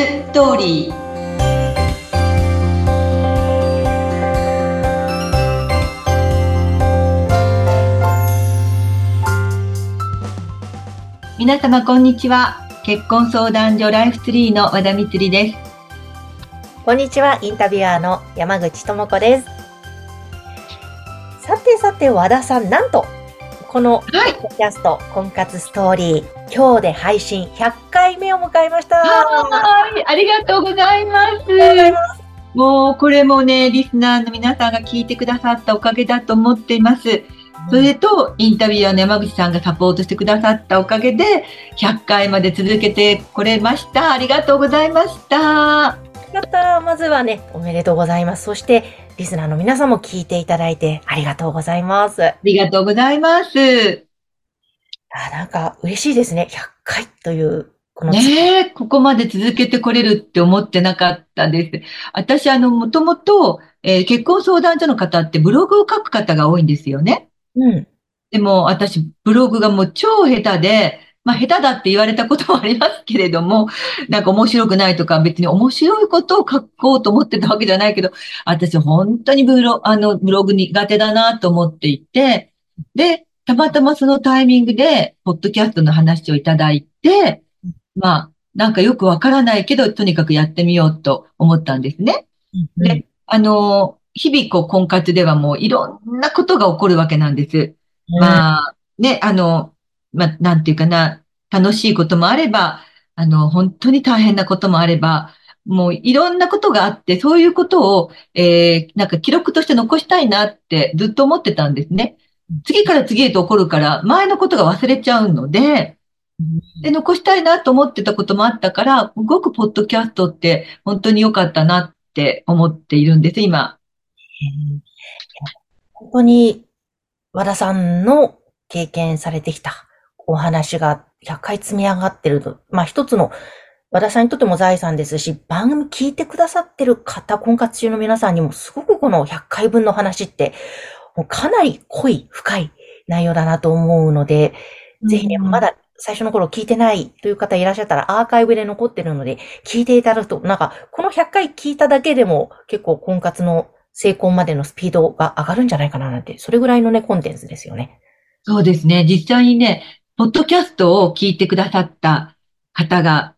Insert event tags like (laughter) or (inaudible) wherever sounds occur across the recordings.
ストーリー皆様こんにちは結婚相談所ライフツリーの和田光ですこんにちはインタビュアーの山口智子ですさてさて和田さんなんとこのポッドキャスト、婚活ストーリー、今日で配信100回目を迎えました。はい、ありがとうございます。もうこれもね、リスナーの皆さんが聞いてくださったおかげだと思っています。それと、インタビュアーの山口さんがサポートしてくださったおかげで、100回まで続けてこれました。ありがとうございました。やったまずはね、おめでとうございます。そして、リスナーの皆さんも聞いていただいてありがとうございます。ありがとうございます。あなんか嬉しいですね。100回という。このねえ、ここまで続けてこれるって思ってなかったです。私、あの、もともと、えー、結婚相談所の方ってブログを書く方が多いんですよね。うん。でも、私、ブログがもう超下手で、まあ、下手だって言われたこともありますけれども、なんか面白くないとか、別に面白いことを書こうと思ってたわけじゃないけど、私本当にブロあのブログ苦手だなと思っていて、で、たまたまそのタイミングで、ポッドキャストの話をいただいて、まあ、なんかよくわからないけど、とにかくやってみようと思ったんですね。で、あの、日々こう婚活ではもういろんなことが起こるわけなんです。まあ、ね、あの、まあ、なんていうかな、楽しいこともあれば、あの、本当に大変なこともあれば、もういろんなことがあって、そういうことを、えー、なんか記録として残したいなってずっと思ってたんですね。次から次へと起こるから、前のことが忘れちゃうので、で、残したいなと思ってたこともあったから、すごくポッドキャストって本当に良かったなって思っているんです、今。本当に、和田さんの経験されてきたお話が100回積み上がってると、まあ一つの和田さんにとっても財産ですし、番組聞いてくださってる方、婚活中の皆さんにもすごくこの100回分の話って、もうかなり濃い、深い内容だなと思うので、うん、ぜひね、まだ最初の頃聞いてないという方いらっしゃったらアーカイブで残ってるので、聞いていただくと、なんか、この100回聞いただけでも結構婚活の成婚までのスピードが上がるんじゃないかななんて、それぐらいのね、コンテンツですよね。そうですね。実際にね、ポッドキャストを聞いてくださった方が、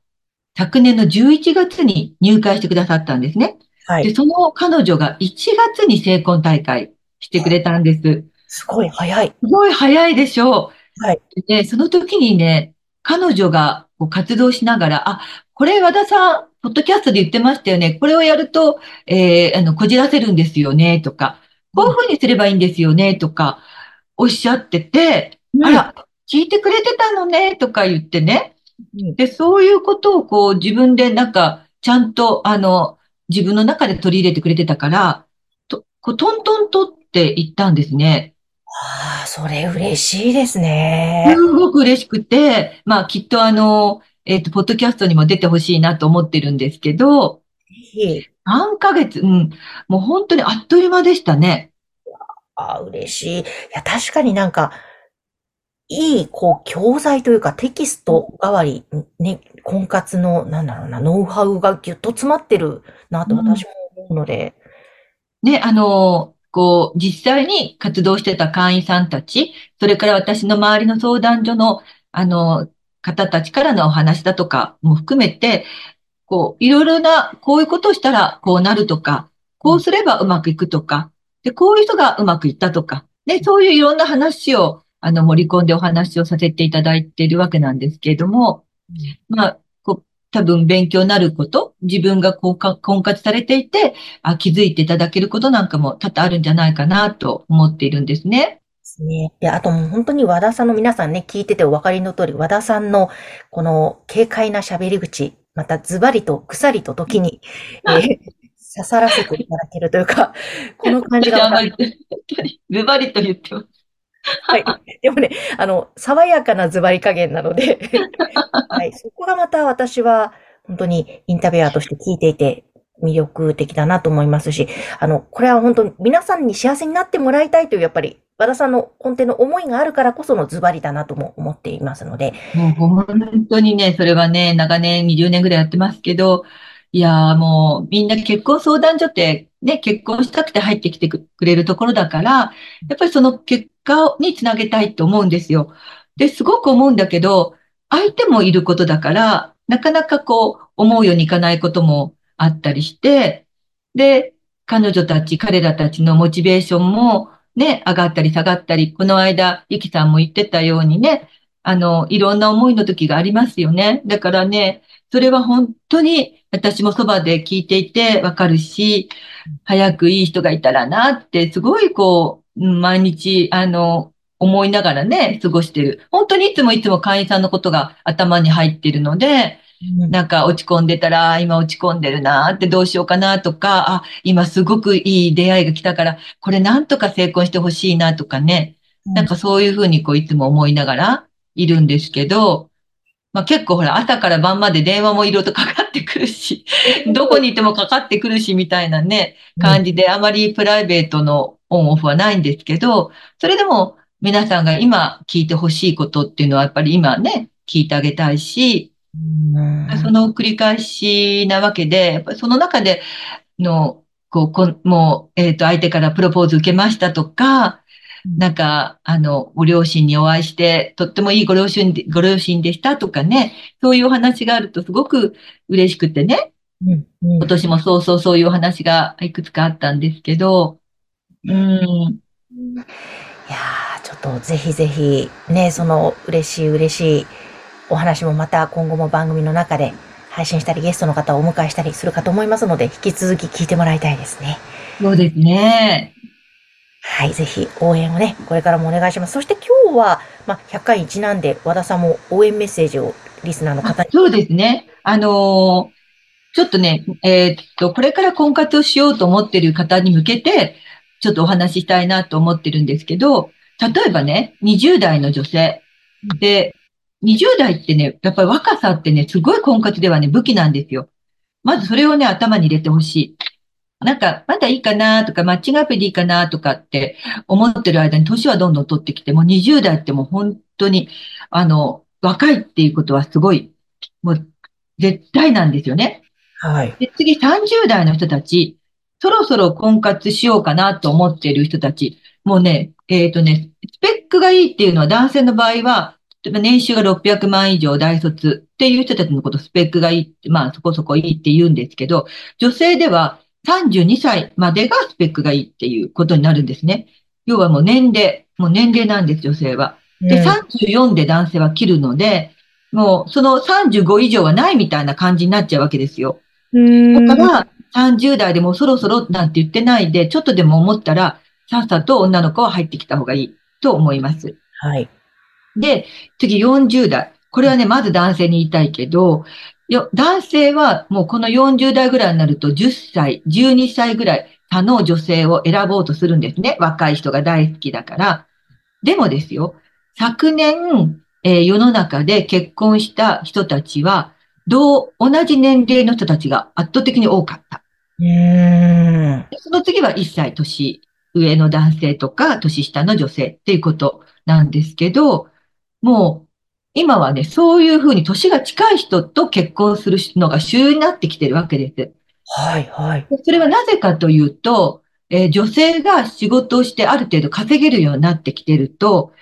昨年の11月に入会してくださったんですね。はい。で、その彼女が1月に成婚大会してくれたんです。すごい早い。すごい早いでしょう。はい。で、その時にね、彼女がこう活動しながら、あ、これ和田さん、ポッドキャストで言ってましたよね。これをやると、えー、あの、こじらせるんですよね、とか、こういうふうにすればいいんですよね、とか、おっしゃってて、うん、あら、聞いてくれてたのね、とか言ってね。で、そういうことをこう自分でなんか、ちゃんとあの、自分の中で取り入れてくれてたから、と、こうトントンとって言ったんですね。ああ、それ嬉しいですね。すごく嬉しくて、まあきっとあの、えっ、ー、と、ポッドキャストにも出てほしいなと思ってるんですけど、何ヶ月、うん、もう本当にあっという間でしたね。ああ、嬉しい。いや、確かになんか、いい、こう、教材というかテキスト代わり、ね、婚活の、なんだろうな、ノウハウがぎゅっと詰まってるなと私も思うので。うん、ね、あの、こう、実際に活動してた会員さんたち、それから私の周りの相談所の、あの、方たちからのお話だとかも含めて、こう、いろいろな、こういうことをしたらこうなるとか、こうすればうまくいくとか、で、こういう人がうまくいったとか、で、そういういろんな話をあの、盛り込んでお話をさせていただいているわけなんですけれども、まあ、こう、多分勉強になること、自分がこうか婚活されていてあ、気づいていただけることなんかも多々あるんじゃないかなと思っているんですね。ですね。いや、あともう本当に和田さんの皆さんね、聞いててお分かりの通り、和田さんのこの軽快な喋り口、またズバリとくさりと時に、えー、刺さらせていただけるというか、(laughs) この感じが。ズバリと言ってます。はい。でもね、あの、爽やかなズバリ加減なので (laughs) はい。そこがまた私は、本当にインタビュアーとして聞いていて、魅力的だなと思いますし、あの、これは本当に皆さんに幸せになってもらいたいという、やっぱり、和田さんの根底の思いがあるからこそのズバリだなとも思っていますので。もう本当にね、それはね、長年20年ぐらいやってますけど、いやーもうみんな結婚相談所ってね、結婚したくて入ってきてくれるところだから、やっぱりその結果につなげたいと思うんですよ。で、すごく思うんだけど、相手もいることだから、なかなかこう、思うようにいかないこともあったりして、で、彼女たち、彼らたちのモチベーションもね、上がったり下がったり、この間、ゆきさんも言ってたようにね、あの、いろんな思いの時がありますよね。だからね、それは本当に私もそばで聞いていてわかるし、早くいい人がいたらなって、すごいこう、毎日、あの、思いながらね、過ごしてる。本当にいつもいつも会員さんのことが頭に入ってるので、なんか落ち込んでたら、今落ち込んでるなってどうしようかなとか、あ、今すごくいい出会いが来たから、これなんとか成功してほしいなとかね。なんかそういうふうにこういつも思いながらいるんですけど、まあ結構ほら朝から晩まで電話もいろいろとかかってくるし、どこにいてもかかってくるしみたいなね、感じであまりプライベートのオンオフはないんですけど、それでも皆さんが今聞いてほしいことっていうのはやっぱり今ね、聞いてあげたいし、その繰り返しなわけで、やっぱその中での、こう、こもう、えっ、ー、と、相手からプロポーズ受けましたとか、なんか、あの、ご両親にお会いして、とってもいいご両親で、ご両親でしたとかね、そういうお話があるとすごく嬉しくてね、うんうん、今年もそうそうそういうお話がいくつかあったんですけど、うん。いやー、ちょっとぜひぜひ、ね、その嬉しい嬉しい、お話もまた今後も番組の中で配信したりゲストの方をお迎えしたりするかと思いますので、引き続き聞いてもらいたいですね。そうですね。はい、ぜひ応援をね、これからもお願いします。そして今日は、まあ、100回にちなんで和田さんも応援メッセージをリスナーの方に。そうですね。あのー、ちょっとね、えー、っと、これから婚活をしようと思っている方に向けて、ちょっとお話ししたいなと思ってるんですけど、例えばね、20代の女性で、20代ってね、やっぱり若さってね、すごい婚活ではね、武器なんですよ。まずそれをね、頭に入れてほしい。なんか、まだいいかなとか、マッチングアプリでいいかなとかって思ってる間に年はどんどん取ってきて、もう20代ってもう本当に、あの、若いっていうことはすごい、もう絶対なんですよね。はい。で、次30代の人たち、そろそろ婚活しようかなと思っている人たち、もうね、えっ、ー、とね、スペックがいいっていうのは男性の場合は、年収が600万以上大卒っていう人たちのことスペックがいいって、まあそこそこいいって言うんですけど、女性では32歳までがスペックがいいっていうことになるんですね。要はもう年齢、もう年齢なんです、女性は。で、34で男性は切るので、もうその35以上はないみたいな感じになっちゃうわけですよ。だから、30代でもそろそろなんて言ってないで、ちょっとでも思ったら、さっさと女の子は入ってきた方がいいと思います。はい。で、次40代。これはね、まず男性に言いたいけど、よ男性はもうこの40代ぐらいになると10歳、12歳ぐらい他の女性を選ぼうとするんですね。若い人が大好きだから。でもですよ、昨年、えー、世の中で結婚した人たちは、同、同じ年齢の人たちが圧倒的に多かった。うんその次は1歳年上の男性とか年下の女性っていうことなんですけど、もう、今はね、そういうふうに年が近い人と結婚するのが主流になってきてるわけです。はい、はい。それはなぜかというと、えー、女性が仕事をしてある程度稼げるようになってきてると、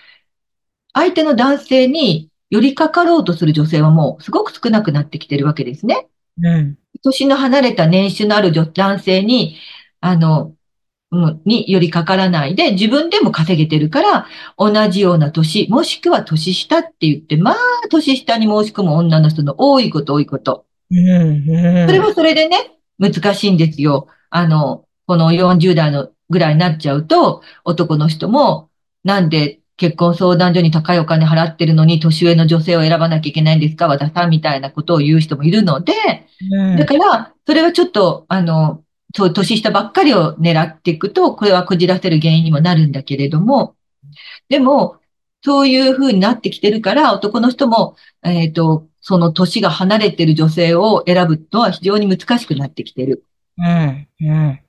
相手の男性に寄りかかろうとする女性はもうすごく少なくなってきてるわけですね。うん。年の離れた年収のある男性に、あの、によりかからないで、自分でも稼げてるから、同じような年、もしくは年下って言って、まあ、年下に申し込む女の人の多いこと多いこと。うんうん、それはそれでね、難しいんですよ。あの、この40代のぐらいになっちゃうと、男の人も、なんで結婚相談所に高いお金払ってるのに、年上の女性を選ばなきゃいけないんですか？和田さんみたいなことを言う人もいるので、うん、だから、それはちょっと、あの、そう、年下ばっかりを狙っていくと、これはこじらせる原因にもなるんだけれども、でも、そういう風になってきてるから、男の人も、えっ、ー、と、その年が離れてる女性を選ぶのは非常に難しくなってきてる。うん。うん。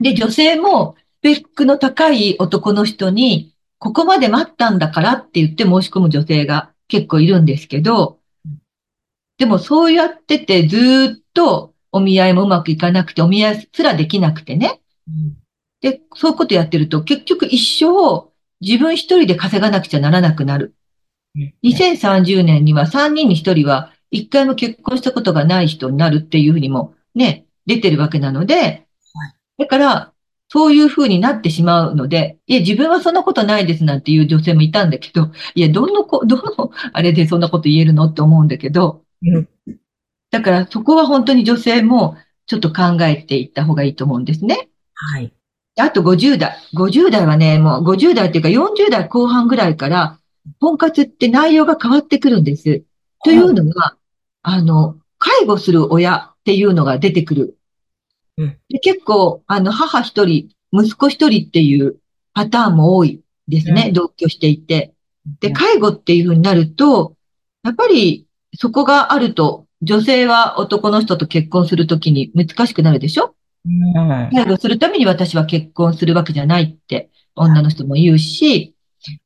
で、女性もスペックの高い男の人に、ここまで待ったんだからって言って申し込む女性が結構いるんですけど、でもそうやっててずーっとお見合いもうまくいかなくて、お見合いすらできなくてね。で、そういうことやってると結局一生自分一人で稼がなくちゃならなくなる。2030年には3人に1人は1回も結婚したことがない人になるっていうふうにもね、出てるわけなので、だから、そういうふうになってしまうので、いや、自分はそんなことないですなんていう女性もいたんだけど、いや、どの子、どの、あれでそんなこと言えるのって思うんだけど、うんだからそこは本当に女性もちょっと考えていった方がいいと思うんですね。はい。あと50代。50代はね、もう50代っていうか40代後半ぐらいから、婚活って内容が変わってくるんです。というのが、あの、介護する親っていうのが出てくる。うんで結構、あの、母一人、息子一人っていうパターンも多いですね。うん同居していて。で、介護っていうふうになると、やっぱりそこがあると、女性は男の人と結婚するときに難しくなるでしょ？うん。介護するために私は結婚するわけじゃないって女の人も言うし、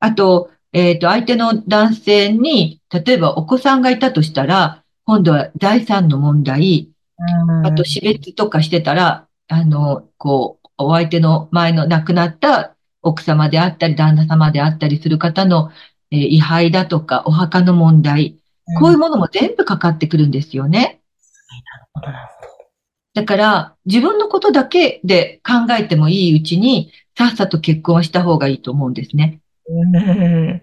あと、えっと、相手の男性に、例えばお子さんがいたとしたら、今度は財産の問題、あと死別とかしてたら、あの、こう、お相手の前の亡くなった奥様であったり、旦那様であったりする方の、えー位牌だとか、お墓の問題、こういうものも全部かかってくるんですよね。なるほど、なるだから、自分のことだけで考えてもいいうちに、さっさと結婚はした方がいいと思うんですね。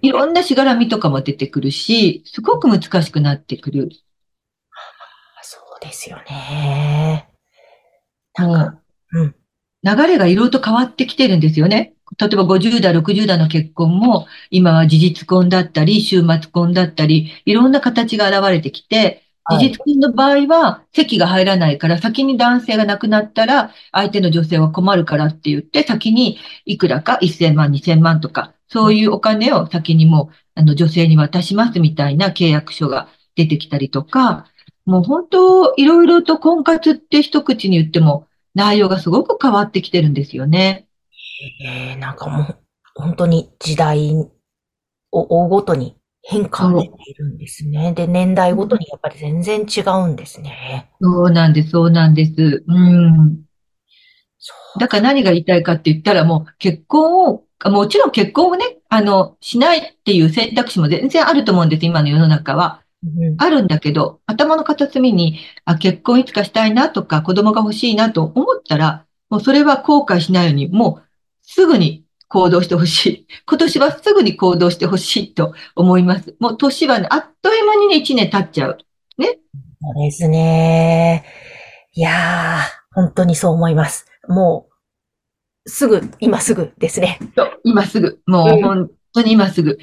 いろんなしがらみとかも出てくるし、すごく難しくなってくる。そうですよね。もなんか、ううん。流れがいろいろと変わってきてるんですよね。例えば50代、60代の結婚も、今は事実婚だったり、週末婚だったり、いろんな形が現れてきて、事はい実婚の場合は、席が入らないから、先に男性が亡くなったら、相手の女性は困るからって言って、先にいくらか1000万、2000万とか、そういうお金を先にもう、あの、女性に渡しますみたいな契約書が出てきたりとか、もう本当、いろいろと婚活って一口に言っても、内容がすごく変わってきてるんですよね。えー、なんかもう、本当に時代を追うごとに変化が出ているんですね。で、年代ごとにやっぱり全然違うんですね。そうなんです、そうなんです。うん。だから何が言いたいかって言ったらもう結婚を、もちろん結婚をね、あの、しないっていう選択肢も全然あると思うんです、今の世の中は。うんあるんだけど、頭の片隅に、あ、結婚いつかしたいなとか、子供が欲しいなと思ったら、もうそれは後悔しないように、もうすぐに行動してほしい。(laughs) 今年はすぐに行動してほしいと思います。もう年はね、あっという間にね、一年経っちゃう。そうですね。いやー、本当にそう思います。もう、すぐ、今すぐですね。そう今すぐ、もううん本当に今すぐ、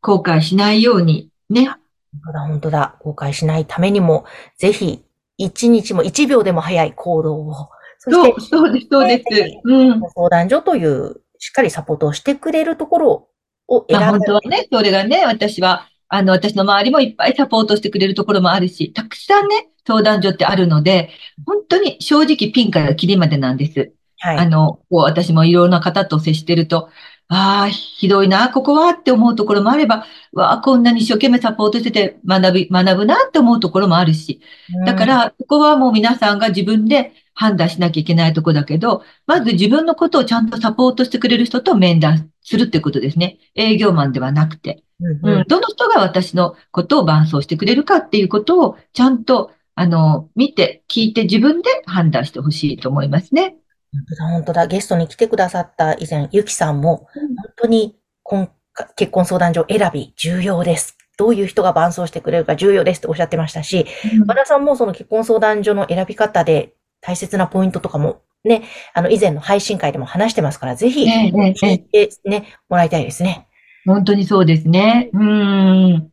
後悔しないように、ね。本当だ、本当だ。後悔しないためにも、ぜひ、一日も一秒でも早い行動を、そしてそう、そうです、そうです？うん。相談所という、しっかりサポートをしてくれるところを選まあぶ。本当はね、それがね、私は、あの、私の周りもいっぱいサポートしてくれるところもあるし、たくさんね、相談所ってあるので、本当に正直ピンからキリまでなんです。はい。あの、こう私もいろんな方と接してると、ああ、ひどいな、ここはって思うところもあれば、わあ、こんなに一生懸命サポートしてて学び、学ぶなって思うところもあるし、だかうん、ら、ここはもう皆さんが自分で判断しなきゃいけないところだけど、まず自分のことをちゃんとサポートしてくれる人と面談するってことですね。営業マンではなくて。うんうんうん、どの人が私のことを伴走してくれるかっていうことをちゃんと、あの、見て、聞いて自分で判断してほしいと思いますね。本当だ、本当だ。ゲストに来てくださった以前、ゆきさんも、うん本当に婚結婚相談所選び重要です。どういう人が伴走してくれるか重要ですっておっしゃってましたし、和田さんもその結婚相談所の選び方で大切なポイントとかもね、あの以前の配信会でも話してますから、ぜひ聞いてね、もらいたいですね。本当にそうですね。うん。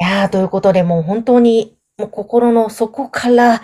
いやー、ということで、もう本当に、もう心の底から、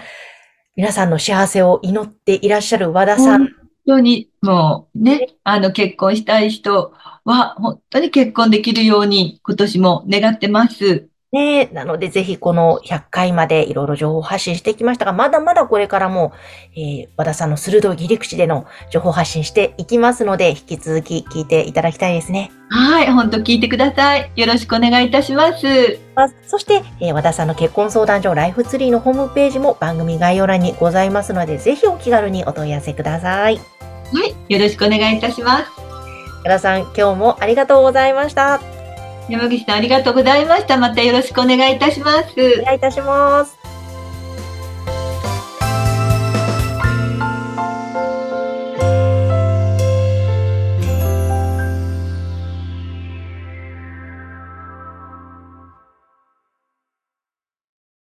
皆さんの幸せを祈っていらっしゃる和田さん。本当に、もうね、あの、結婚したい人は、本当に結婚できるように、今年も願ってます。ねなのでぜひこの100回までいろいろ情報発信してきましたが、まだまだこれからも、えー、和田さんの鋭い切り口での情報発信していきますので、引き続き聞いていただきたいですね。はい、本当聞いてください。よろしくお願いいたします。そして、えー、和田さんの結婚相談所ライフツリーのホームページも番組概要欄にございますので、ぜひお気軽にお問い合わせください。はい、よろしくお願いいたします。和田さん、今日もありがとうございました。山岸さんありがとうございました。またよろしくお願いいたします。お願いいたします。